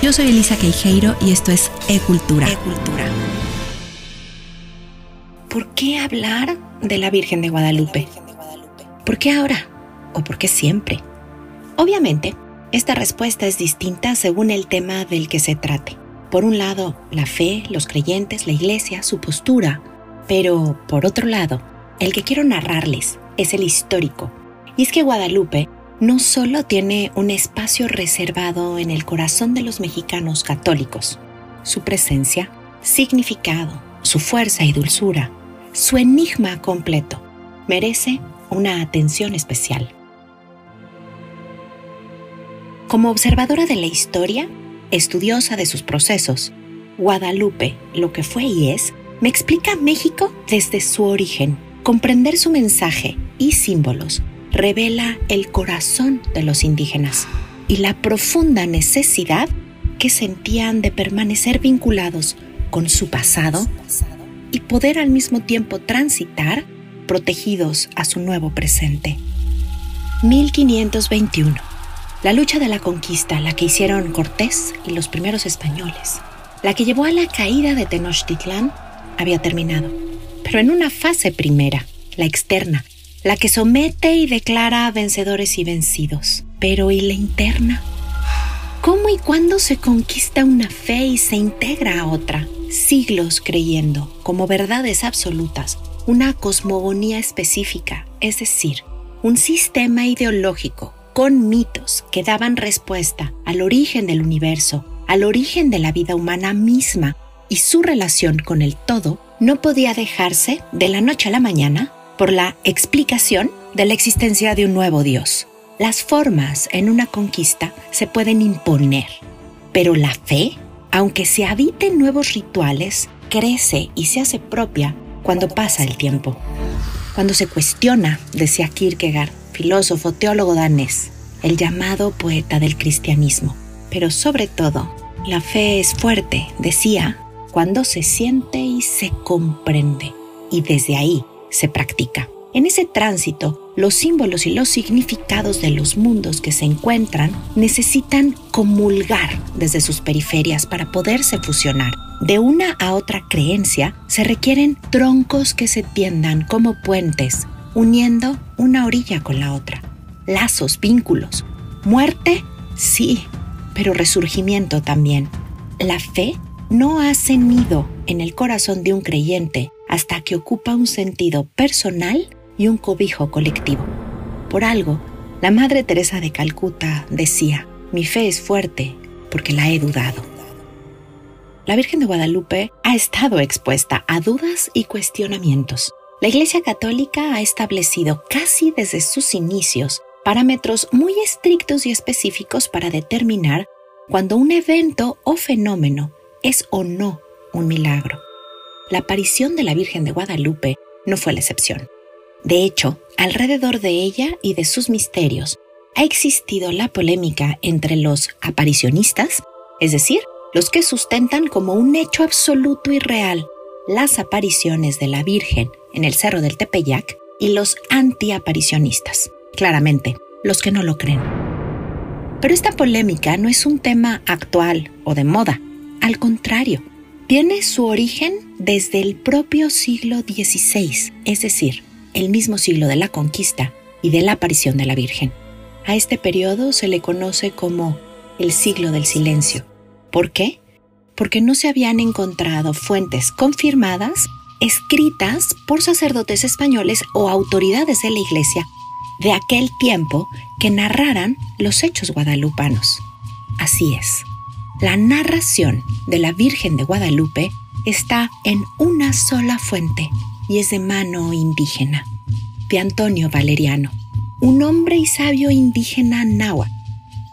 Yo soy Elisa Queijeiro y esto es E-Cultura. E-Cultura. ¿Por qué hablar de la Virgen de Guadalupe? ¿Por qué ahora? ¿O por qué siempre? Obviamente, esta respuesta es distinta según el tema del que se trate. Por un lado, la fe, los creyentes, la iglesia, su postura. Pero, por otro lado, el que quiero narrarles es el histórico. Y es que Guadalupe no solo tiene un espacio reservado en el corazón de los mexicanos católicos, su presencia, significado, su fuerza y dulzura, su enigma completo, merece una atención especial. Como observadora de la historia, estudiosa de sus procesos, Guadalupe, lo que fue y es, me explica México desde su origen. Comprender su mensaje y símbolos revela el corazón de los indígenas y la profunda necesidad que sentían de permanecer vinculados con su pasado y poder al mismo tiempo transitar protegidos a su nuevo presente. 1521. La lucha de la conquista, la que hicieron Cortés y los primeros españoles, la que llevó a la caída de Tenochtitlán, había terminado, pero en una fase primera, la externa, la que somete y declara vencedores y vencidos. Pero ¿y la interna? ¿Cómo y cuándo se conquista una fe y se integra a otra? Siglos creyendo, como verdades absolutas, una cosmogonía específica, es decir, un sistema ideológico con mitos que daban respuesta al origen del universo, al origen de la vida humana misma y su relación con el todo, no podía dejarse de la noche a la mañana por la explicación de la existencia de un nuevo Dios. Las formas en una conquista se pueden imponer, pero la fe, aunque se habite nuevos rituales, crece y se hace propia cuando pasa el tiempo. Cuando se cuestiona, decía Kierkegaard, filósofo, teólogo danés, el llamado poeta del cristianismo. Pero sobre todo, la fe es fuerte, decía, cuando se siente y se comprende. Y desde ahí se practica. En ese tránsito, los símbolos y los significados de los mundos que se encuentran necesitan comulgar desde sus periferias para poderse fusionar. De una a otra creencia se requieren troncos que se tiendan como puentes, uniendo una orilla con la otra. Lazos, vínculos. Muerte, sí, pero resurgimiento también. La fe no hace nido en el corazón de un creyente hasta que ocupa un sentido personal y un cobijo colectivo. Por algo, la Madre Teresa de Calcuta decía, mi fe es fuerte porque la he dudado. La Virgen de Guadalupe ha estado expuesta a dudas y cuestionamientos. La Iglesia Católica ha establecido casi desde sus inicios parámetros muy estrictos y específicos para determinar cuando un evento o fenómeno es o no un milagro la aparición de la Virgen de Guadalupe no fue la excepción. De hecho, alrededor de ella y de sus misterios ha existido la polémica entre los aparicionistas, es decir, los que sustentan como un hecho absoluto y real las apariciones de la Virgen en el Cerro del Tepeyac, y los antiaparicionistas, claramente, los que no lo creen. Pero esta polémica no es un tema actual o de moda, al contrario, tiene su origen desde el propio siglo XVI, es decir, el mismo siglo de la conquista y de la aparición de la Virgen. A este periodo se le conoce como el siglo del silencio. ¿Por qué? Porque no se habían encontrado fuentes confirmadas escritas por sacerdotes españoles o autoridades de la Iglesia de aquel tiempo que narraran los hechos guadalupanos. Así es la narración de la Virgen de Guadalupe está en una sola fuente y es de mano indígena, de Antonio Valeriano, un hombre y sabio indígena náhuatl,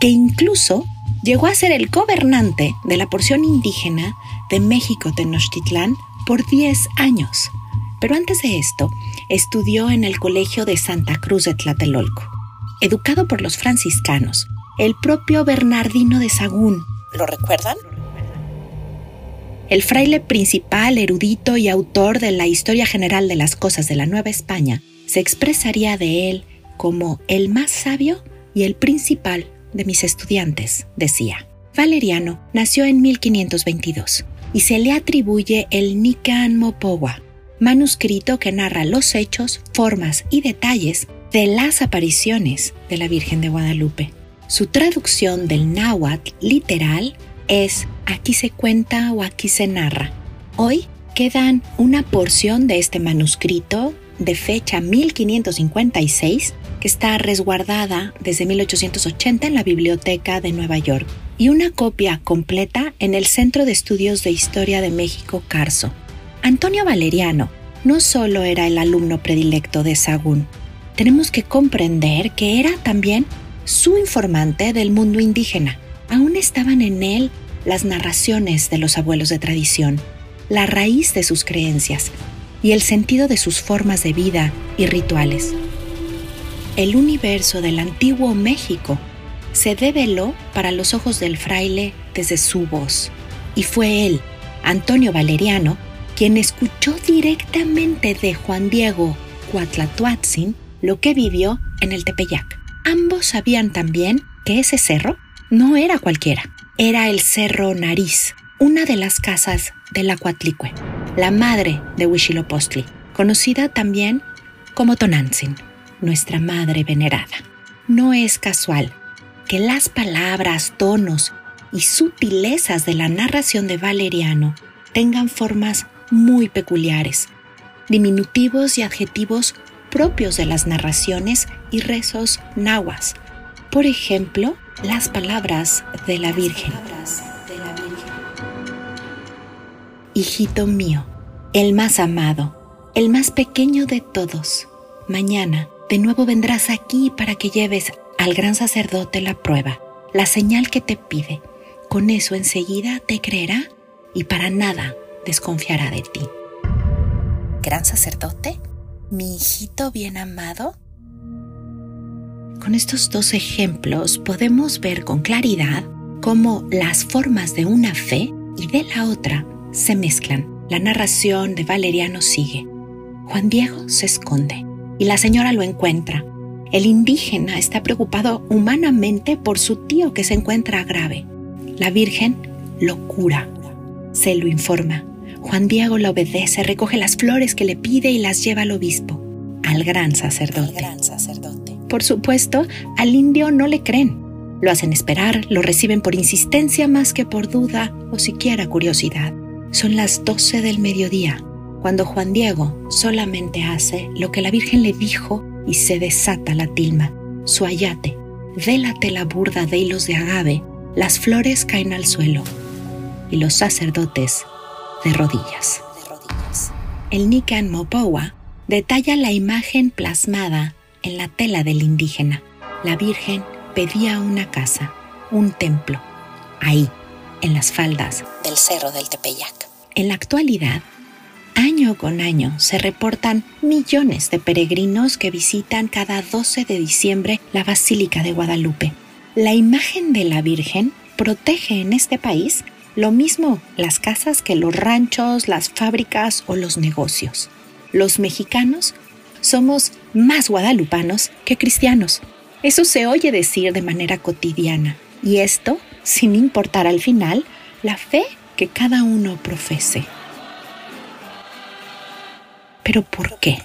que incluso llegó a ser el gobernante de la porción indígena de México Tenochtitlán por 10 años. Pero antes de esto, estudió en el Colegio de Santa Cruz de Tlatelolco. Educado por los franciscanos, el propio Bernardino de Sagún ¿Lo recuerdan? El fraile principal, erudito y autor de la Historia General de las Cosas de la Nueva España se expresaría de él como el más sabio y el principal de mis estudiantes, decía. Valeriano nació en 1522 y se le atribuye el Nican Mopowa, manuscrito que narra los hechos, formas y detalles de las apariciones de la Virgen de Guadalupe. Su traducción del náhuatl literal es aquí se cuenta o aquí se narra. Hoy quedan una porción de este manuscrito de fecha 1556 que está resguardada desde 1880 en la Biblioteca de Nueva York y una copia completa en el Centro de Estudios de Historia de México Carso. Antonio Valeriano no solo era el alumno predilecto de Sagún, tenemos que comprender que era también su informante del mundo indígena. Aún estaban en él las narraciones de los abuelos de tradición, la raíz de sus creencias y el sentido de sus formas de vida y rituales. El universo del antiguo México se develó para los ojos del fraile desde su voz, y fue él, Antonio Valeriano, quien escuchó directamente de Juan Diego Cuatlatuatzin lo que vivió en el Tepeyac. Ambos sabían también que ese cerro no era cualquiera, era el Cerro Nariz, una de las casas de la Cuatlicue, la madre de Huitzilopochtli, conocida también como Tonantzin, nuestra madre venerada. No es casual que las palabras, tonos y sutilezas de la narración de Valeriano tengan formas muy peculiares, diminutivos y adjetivos propios de las narraciones y rezos nahuas. Por ejemplo, las palabras de la Virgen. Hijito mío, el más amado, el más pequeño de todos, mañana de nuevo vendrás aquí para que lleves al gran sacerdote la prueba, la señal que te pide. Con eso enseguida te creerá y para nada desconfiará de ti. ¿Gran sacerdote? ¿Mi hijito bien amado? Con estos dos ejemplos podemos ver con claridad cómo las formas de una fe y de la otra se mezclan. La narración de Valeriano sigue. Juan Diego se esconde y la señora lo encuentra el indígena está preocupado humanamente por su tío que se encuentra grave. La Virgen lo cura, se lo informa. Juan Diego le obedece, recoge las flores que le pide y las lleva al obispo, al gran sacerdote. gran sacerdote. Por supuesto, al indio no le creen. Lo hacen esperar, lo reciben por insistencia más que por duda o siquiera curiosidad. Son las doce del mediodía, cuando Juan Diego solamente hace lo que la Virgen le dijo y se desata la tilma. Su ayate, de la tela burda de hilos de agave, las flores caen al suelo y los sacerdotes de rodillas. El Nican Mopowa detalla la imagen plasmada en la tela del indígena. La Virgen pedía una casa, un templo, ahí, en las faldas del Cerro del Tepeyac. En la actualidad, Año con año se reportan millones de peregrinos que visitan cada 12 de diciembre la Basílica de Guadalupe. La imagen de la Virgen protege en este país lo mismo las casas que los ranchos, las fábricas o los negocios. Los mexicanos somos más guadalupanos que cristianos. Eso se oye decir de manera cotidiana y esto sin importar al final la fe que cada uno profese. ¿Pero por qué?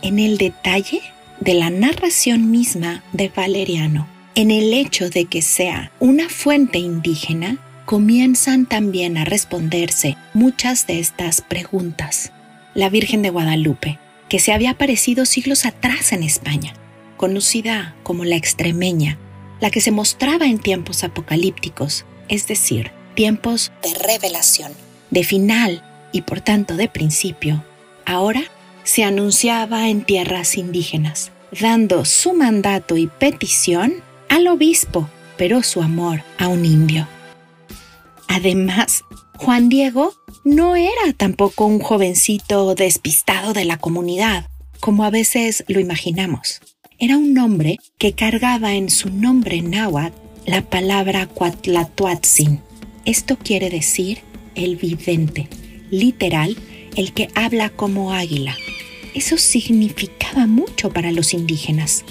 En el detalle de la narración misma de Valeriano, en el hecho de que sea una fuente indígena, comienzan también a responderse muchas de estas preguntas. La Virgen de Guadalupe, que se había aparecido siglos atrás en España, conocida como la extremeña, la que se mostraba en tiempos apocalípticos, es decir, tiempos de revelación, de final y por tanto de principio, ahora se anunciaba en tierras indígenas, dando su mandato y petición al obispo, pero su amor a un indio. Además, Juan Diego no era tampoco un jovencito despistado de la comunidad, como a veces lo imaginamos. Era un hombre que cargaba en su nombre náhuatl la palabra Cuatlatuatzin. Esto quiere decir el vidente, literal el que habla como águila. Eso significaba mucho para los indígenas.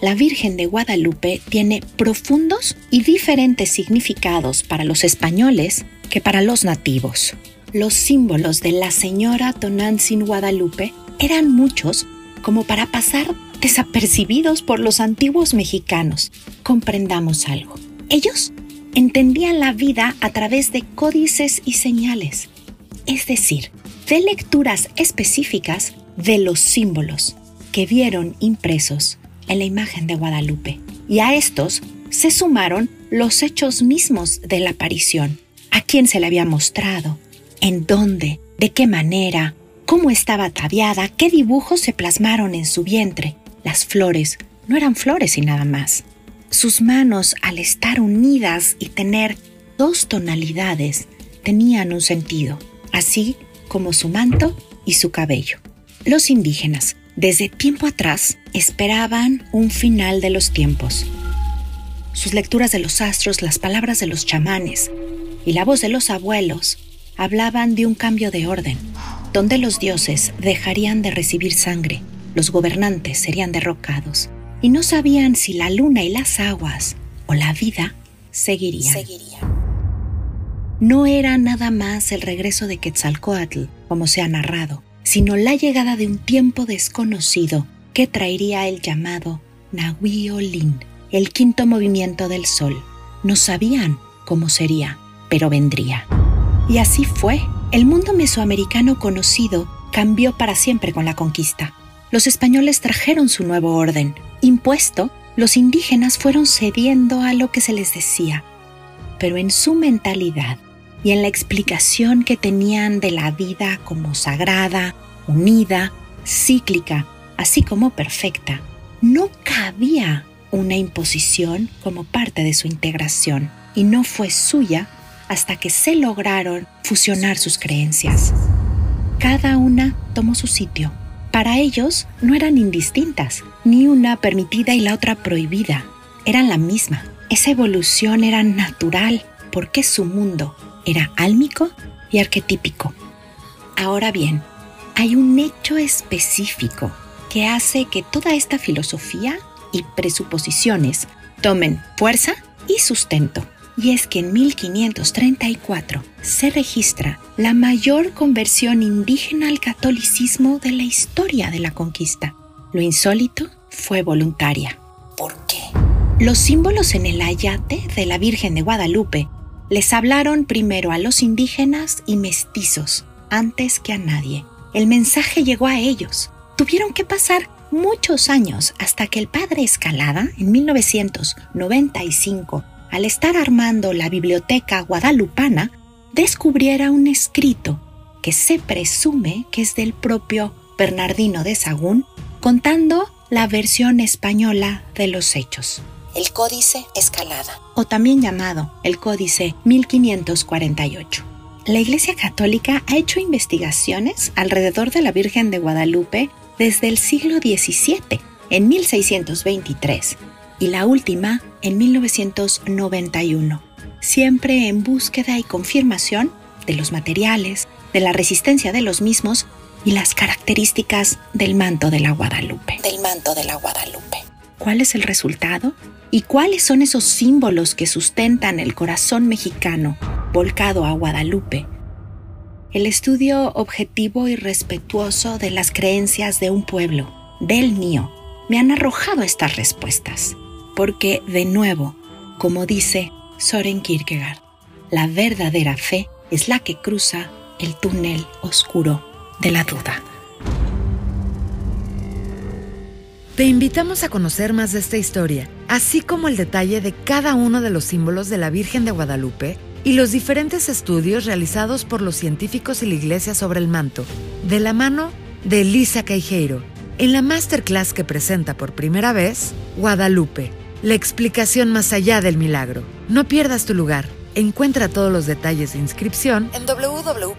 La Virgen de Guadalupe tiene profundos y diferentes significados para los españoles que para los nativos. Los símbolos de la señora Tonantzin Guadalupe eran muchos como para pasar desapercibidos por los antiguos mexicanos. Comprendamos algo. Ellos entendían la vida a través de códices y señales, es decir, de lecturas específicas de los símbolos que vieron impresos en la imagen de Guadalupe. Y a estos se sumaron los hechos mismos de la aparición, a quién se le había mostrado, en dónde, de qué manera, cómo estaba ataviada, qué dibujos se plasmaron en su vientre. Las flores no eran flores y nada más. Sus manos, al estar unidas y tener dos tonalidades, tenían un sentido, así como su manto y su cabello. Los indígenas, desde tiempo atrás, esperaban un final de los tiempos. Sus lecturas de los astros, las palabras de los chamanes y la voz de los abuelos hablaban de un cambio de orden, donde los dioses dejarían de recibir sangre, los gobernantes serían derrocados y no sabían si la luna y las aguas o la vida seguirían. No era nada más el regreso de Quetzalcoatl, como se ha narrado, sino la llegada de un tiempo desconocido que traería el llamado Nahuiolin, el quinto movimiento del sol. No sabían cómo sería, pero vendría. Y así fue. El mundo mesoamericano conocido cambió para siempre con la conquista. Los españoles trajeron su nuevo orden. Impuesto, los indígenas fueron cediendo a lo que se les decía. Pero en su mentalidad y en la explicación que tenían de la vida como sagrada, unida, cíclica, así como perfecta, no cabía una imposición como parte de su integración y no fue suya hasta que se lograron fusionar sus creencias. Cada una tomó su sitio. Para ellos no eran indistintas, ni una permitida y la otra prohibida. Eran la misma. Esa evolución era natural porque su mundo era álmico y arquetípico. Ahora bien, hay un hecho específico que hace que toda esta filosofía y presuposiciones tomen fuerza y sustento. Y es que en 1534 se registra la mayor conversión indígena al catolicismo de la historia de la conquista. Lo insólito fue voluntaria. ¿Por qué? Los símbolos en el ayate de la Virgen de Guadalupe les hablaron primero a los indígenas y mestizos antes que a nadie. El mensaje llegó a ellos. Tuvieron que pasar muchos años hasta que el padre Escalada, en 1995, al estar armando la biblioteca guadalupana, descubriera un escrito que se presume que es del propio Bernardino de Sagún, contando la versión española de los hechos. El Códice Escalada, o también llamado el Códice 1548. La Iglesia Católica ha hecho investigaciones alrededor de la Virgen de Guadalupe desde el siglo XVII, en 1623, y la última en 1991, siempre en búsqueda y confirmación de los materiales, de la resistencia de los mismos y las características del manto de la Guadalupe. Del manto de la Guadalupe. ¿Cuál es el resultado? ¿Y cuáles son esos símbolos que sustentan el corazón mexicano volcado a Guadalupe, el estudio objetivo y respetuoso de las creencias de un pueblo, del mío, me han arrojado estas respuestas, porque, de nuevo, como dice Soren Kierkegaard, la verdadera fe es la que cruza el túnel oscuro de la duda. Te invitamos a conocer más de esta historia, así como el detalle de cada uno de los símbolos de la Virgen de Guadalupe y los diferentes estudios realizados por los científicos y la Iglesia sobre el manto, de la mano de Elisa Caijeiro, en la masterclass que presenta por primera vez Guadalupe, la explicación más allá del milagro. No pierdas tu lugar. Encuentra todos los detalles de inscripción en www.elisa.mx.